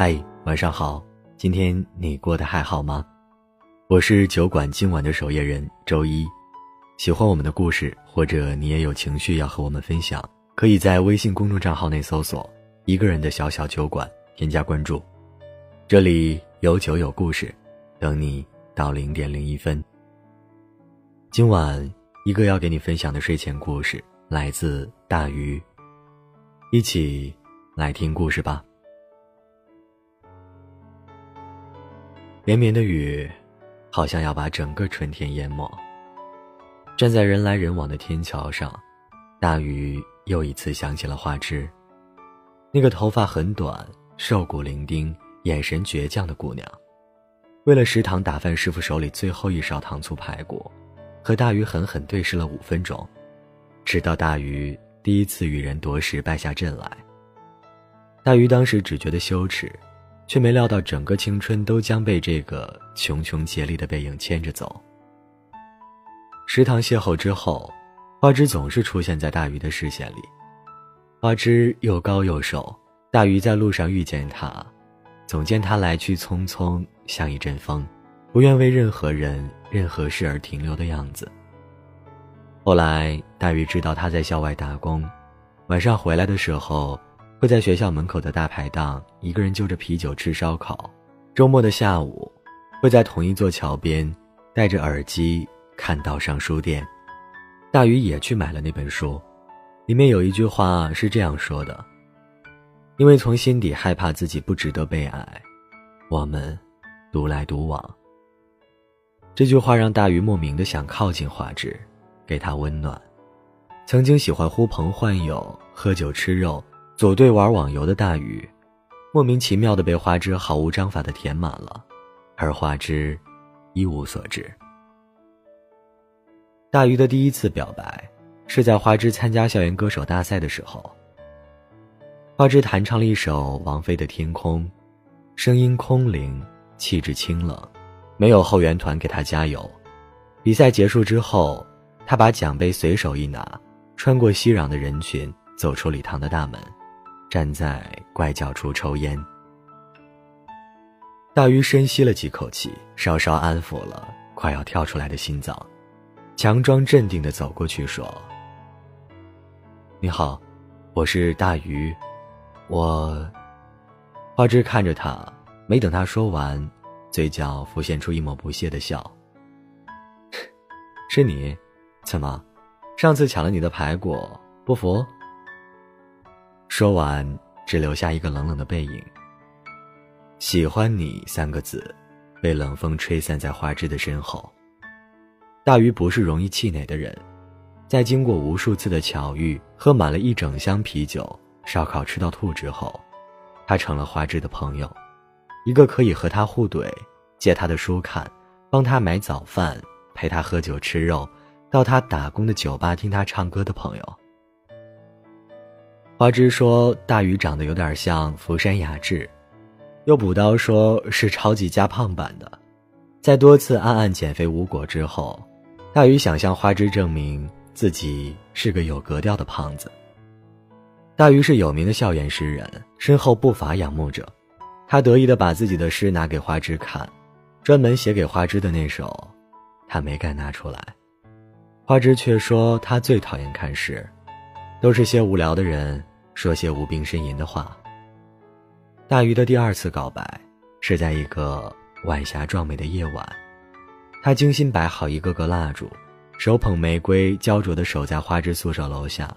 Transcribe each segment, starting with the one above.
嗨，晚上好，今天你过得还好吗？我是酒馆今晚的守夜人周一。喜欢我们的故事，或者你也有情绪要和我们分享，可以在微信公众账号内搜索“一个人的小小酒馆”，添加关注。这里有酒有故事，等你到零点零一分。今晚一个要给你分享的睡前故事来自大鱼，一起来听故事吧。绵绵的雨，好像要把整个春天淹没。站在人来人往的天桥上，大鱼又一次想起了花枝，那个头发很短、瘦骨伶仃、眼神倔强的姑娘。为了食堂打饭师傅手里最后一勺糖醋排骨，和大鱼狠狠对视了五分钟，直到大鱼第一次与人夺食败下阵来。大鱼当时只觉得羞耻。却没料到，整个青春都将被这个穷穷竭力的背影牵着走。食堂邂逅之后，花枝总是出现在大鱼的视线里。花枝又高又瘦，大鱼在路上遇见他，总见他来去匆匆，像一阵风，不愿为任何人、任何事而停留的样子。后来，大鱼知道他在校外打工，晚上回来的时候。会在学校门口的大排档，一个人就着啤酒吃烧烤。周末的下午，会在同一座桥边，戴着耳机看道上书店。大鱼也去买了那本书，里面有一句话是这样说的：“因为从心底害怕自己不值得被爱，我们独来独往。”这句话让大鱼莫名的想靠近花枝，给他温暖。曾经喜欢呼朋唤友、喝酒吃肉。组队玩网游的大鱼，莫名其妙的被花枝毫无章法的填满了，而花枝一无所知。大鱼的第一次表白，是在花枝参加校园歌手大赛的时候。花枝弹唱了一首王菲的《天空》，声音空灵，气质清冷，没有后援团给他加油。比赛结束之后，他把奖杯随手一拿，穿过熙攘的人群，走出礼堂的大门。站在拐角处抽烟，大鱼深吸了几口气，稍稍安抚了快要跳出来的心脏，强装镇定的走过去说：“你好，我是大鱼，我。”花枝看着他，没等他说完，嘴角浮现出一抹不屑的笑：“是你？怎么？上次抢了你的排骨，不服？”说完，只留下一个冷冷的背影。喜欢你三个字，被冷风吹散在花枝的身后。大鱼不是容易气馁的人，在经过无数次的巧遇，喝满了一整箱啤酒，烧烤吃到吐之后，他成了花枝的朋友，一个可以和他互怼、借他的书看、帮他买早饭、陪他喝酒吃肉、到他打工的酒吧听他唱歌的朋友。花枝说：“大鱼长得有点像福山雅治。”又补刀说：“是超级加胖版的。”在多次暗暗减肥无果之后，大鱼想向花枝证明自己是个有格调的胖子。大鱼是有名的校园诗人，身后不乏仰慕者。他得意的把自己的诗拿给花枝看，专门写给花枝的那首，他没敢拿出来。花枝却说他最讨厌看诗，都是些无聊的人。说些无病呻吟的话。大鱼的第二次告白是在一个晚霞壮美的夜晚，他精心摆好一个个蜡烛，手捧玫瑰，焦灼地守在花枝宿舍楼下，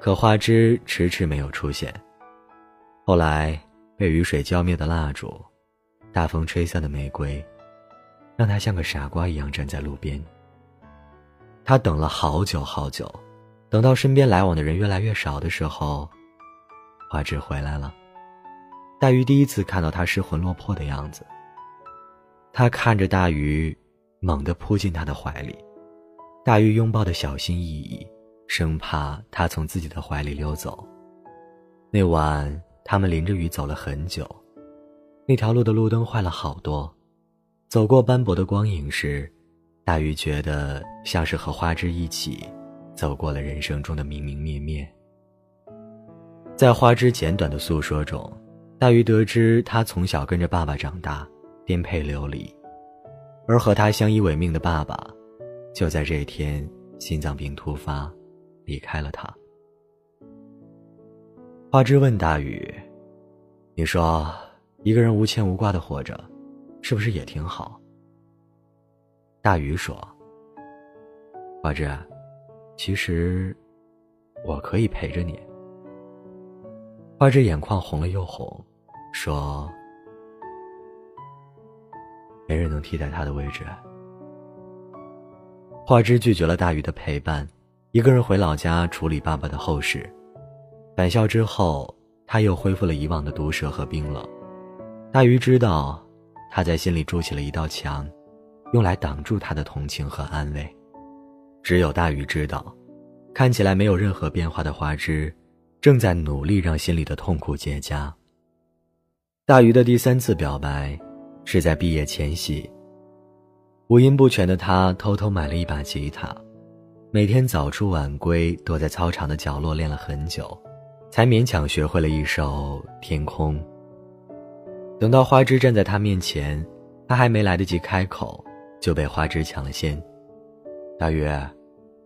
可花枝迟迟没有出现。后来被雨水浇灭的蜡烛，大风吹散的玫瑰，让他像个傻瓜一样站在路边。他等了好久好久。等到身边来往的人越来越少的时候，花枝回来了。大鱼第一次看到他失魂落魄的样子。他看着大鱼，猛地扑进他的怀里，大鱼拥抱的小心翼翼，生怕他从自己的怀里溜走。那晚，他们淋着雨走了很久，那条路的路灯坏了好多。走过斑驳的光影时，大鱼觉得像是和花枝一起。走过了人生中的明明灭灭，在花枝简短的诉说中，大鱼得知他从小跟着爸爸长大，颠沛流离，而和他相依为命的爸爸，就在这一天心脏病突发，离开了他。花枝问大鱼：“你说，一个人无牵无挂的活着，是不是也挺好？”大鱼说：“花枝，其实，我可以陪着你。”花枝眼眶红了又红。说：“没人能替代他的位置。”花枝拒绝了大鱼的陪伴，一个人回老家处理爸爸的后事。返校之后，他又恢复了以往的毒舌和冰冷。大鱼知道，他在心里筑起了一道墙，用来挡住他的同情和安慰。只有大鱼知道，看起来没有任何变化的花枝，正在努力让心里的痛苦结痂。大鱼的第三次表白，是在毕业前夕。五音不全的他偷偷买了一把吉他，每天早出晚归，躲在操场的角落练了很久，才勉强学会了一首《天空》。等到花枝站在他面前，他还没来得及开口，就被花枝抢了先。大鱼，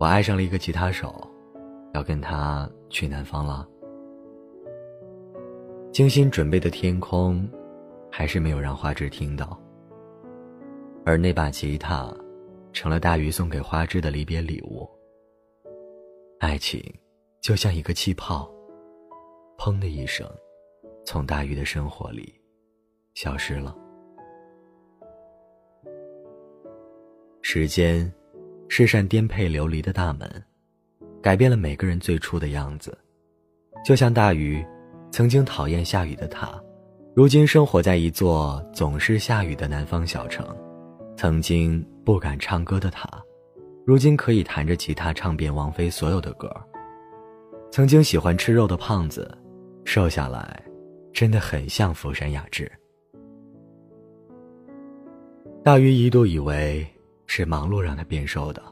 我爱上了一个吉他手，要跟他去南方了。精心准备的天空，还是没有让花枝听到。而那把吉他，成了大鱼送给花枝的离别礼物。爱情，就像一个气泡，砰的一声，从大鱼的生活里，消失了。时间，是扇颠沛流离的大门，改变了每个人最初的样子，就像大鱼。曾经讨厌下雨的他，如今生活在一座总是下雨的南方小城；曾经不敢唱歌的他，如今可以弹着吉他唱遍王菲所有的歌；曾经喜欢吃肉的胖子，瘦下来，真的很像福山雅治。大鱼一度以为是忙碌让他变瘦的，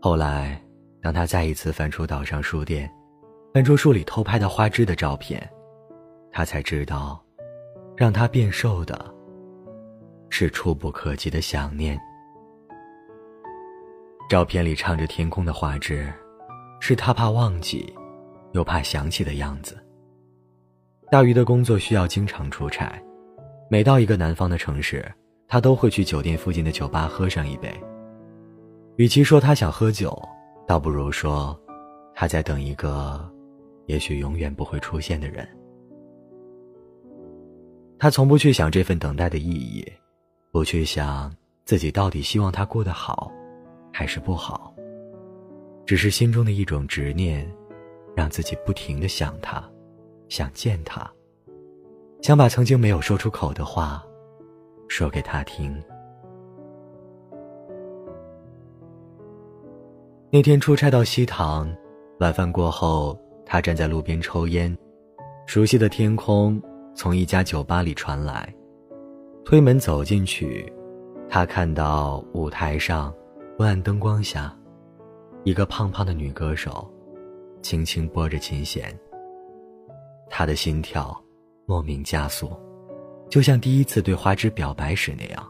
后来，当他再一次翻出岛上书店。翻出书里偷拍的花枝的照片，他才知道，让他变瘦的，是触不可及的想念。照片里唱着天空的花枝，是他怕忘记，又怕想起的样子。大鱼的工作需要经常出差，每到一个南方的城市，他都会去酒店附近的酒吧喝上一杯。与其说他想喝酒，倒不如说，他在等一个。也许永远不会出现的人，他从不去想这份等待的意义，不去想自己到底希望他过得好，还是不好，只是心中的一种执念，让自己不停的想他，想见他，想把曾经没有说出口的话，说给他听。那天出差到西塘，晚饭过后。他站在路边抽烟，熟悉的天空从一家酒吧里传来。推门走进去，他看到舞台上昏暗灯光下，一个胖胖的女歌手轻轻拨着琴弦。他的心跳莫名加速，就像第一次对花枝表白时那样。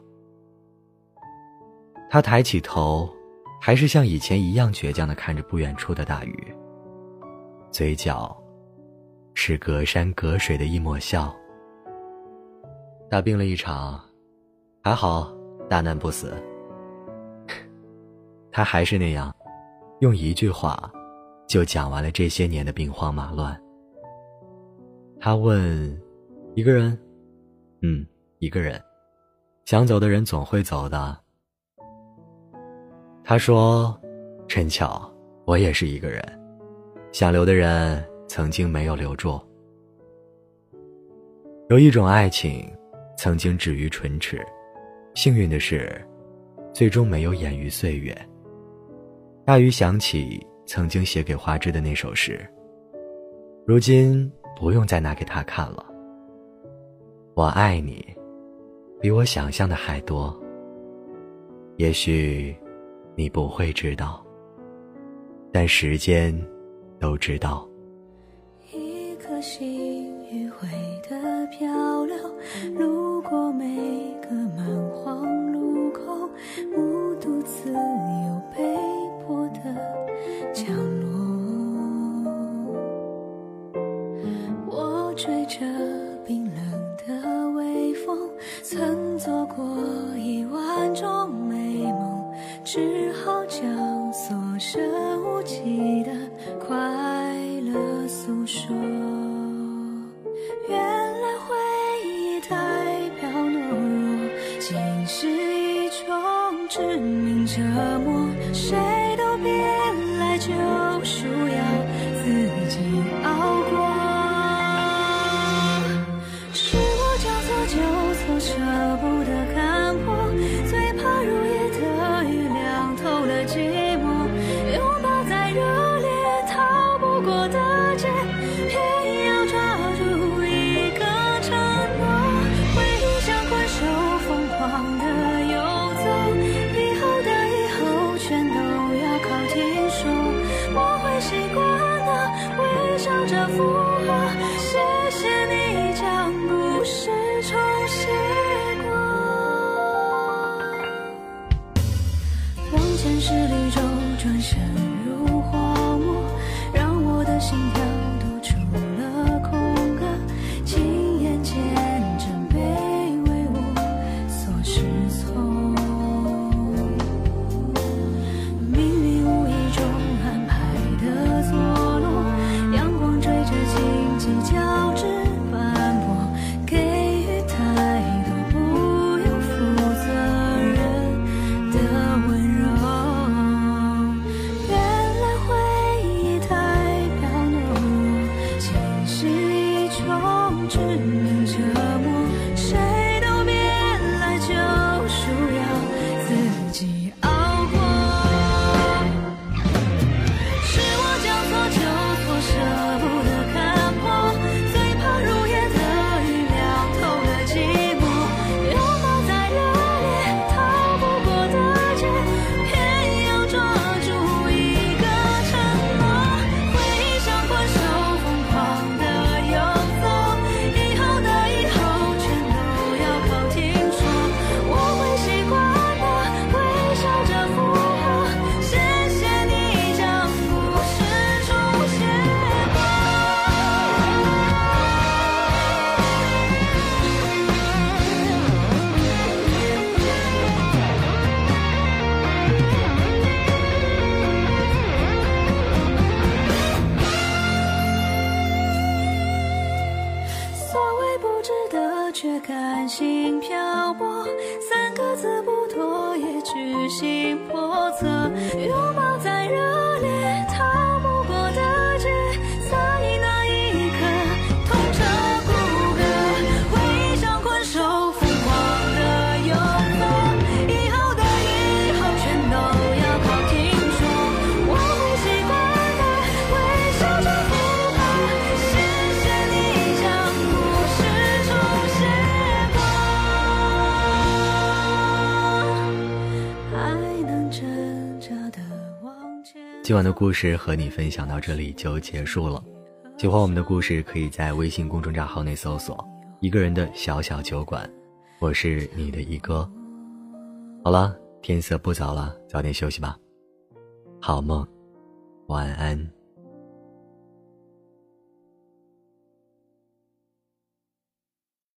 他抬起头，还是像以前一样倔强的看着不远处的大雨。嘴角，是隔山隔水的一抹笑。大病了一场，还好大难不死。他还是那样，用一句话，就讲完了这些年的兵荒马乱。他问：“一个人？”“嗯，一个人。”“想走的人总会走的。”他说：“真巧，我也是一个人。”想留的人曾经没有留住。有一种爱情，曾经止于唇齿，幸运的是，最终没有掩于岁月。大鱼想起曾经写给花枝的那首诗，如今不用再拿给他看了。我爱你，比我想象的还多。也许，你不会知道但时间都知道。一颗心迂回的漂流如果没致命折磨谁周转身今晚的故事和你分享到这里就结束了。喜欢我们的故事可以在微信公众账号内搜索一个人的小小酒馆我是你的一哥。好了天色不早了早点休息吧。好梦晚安。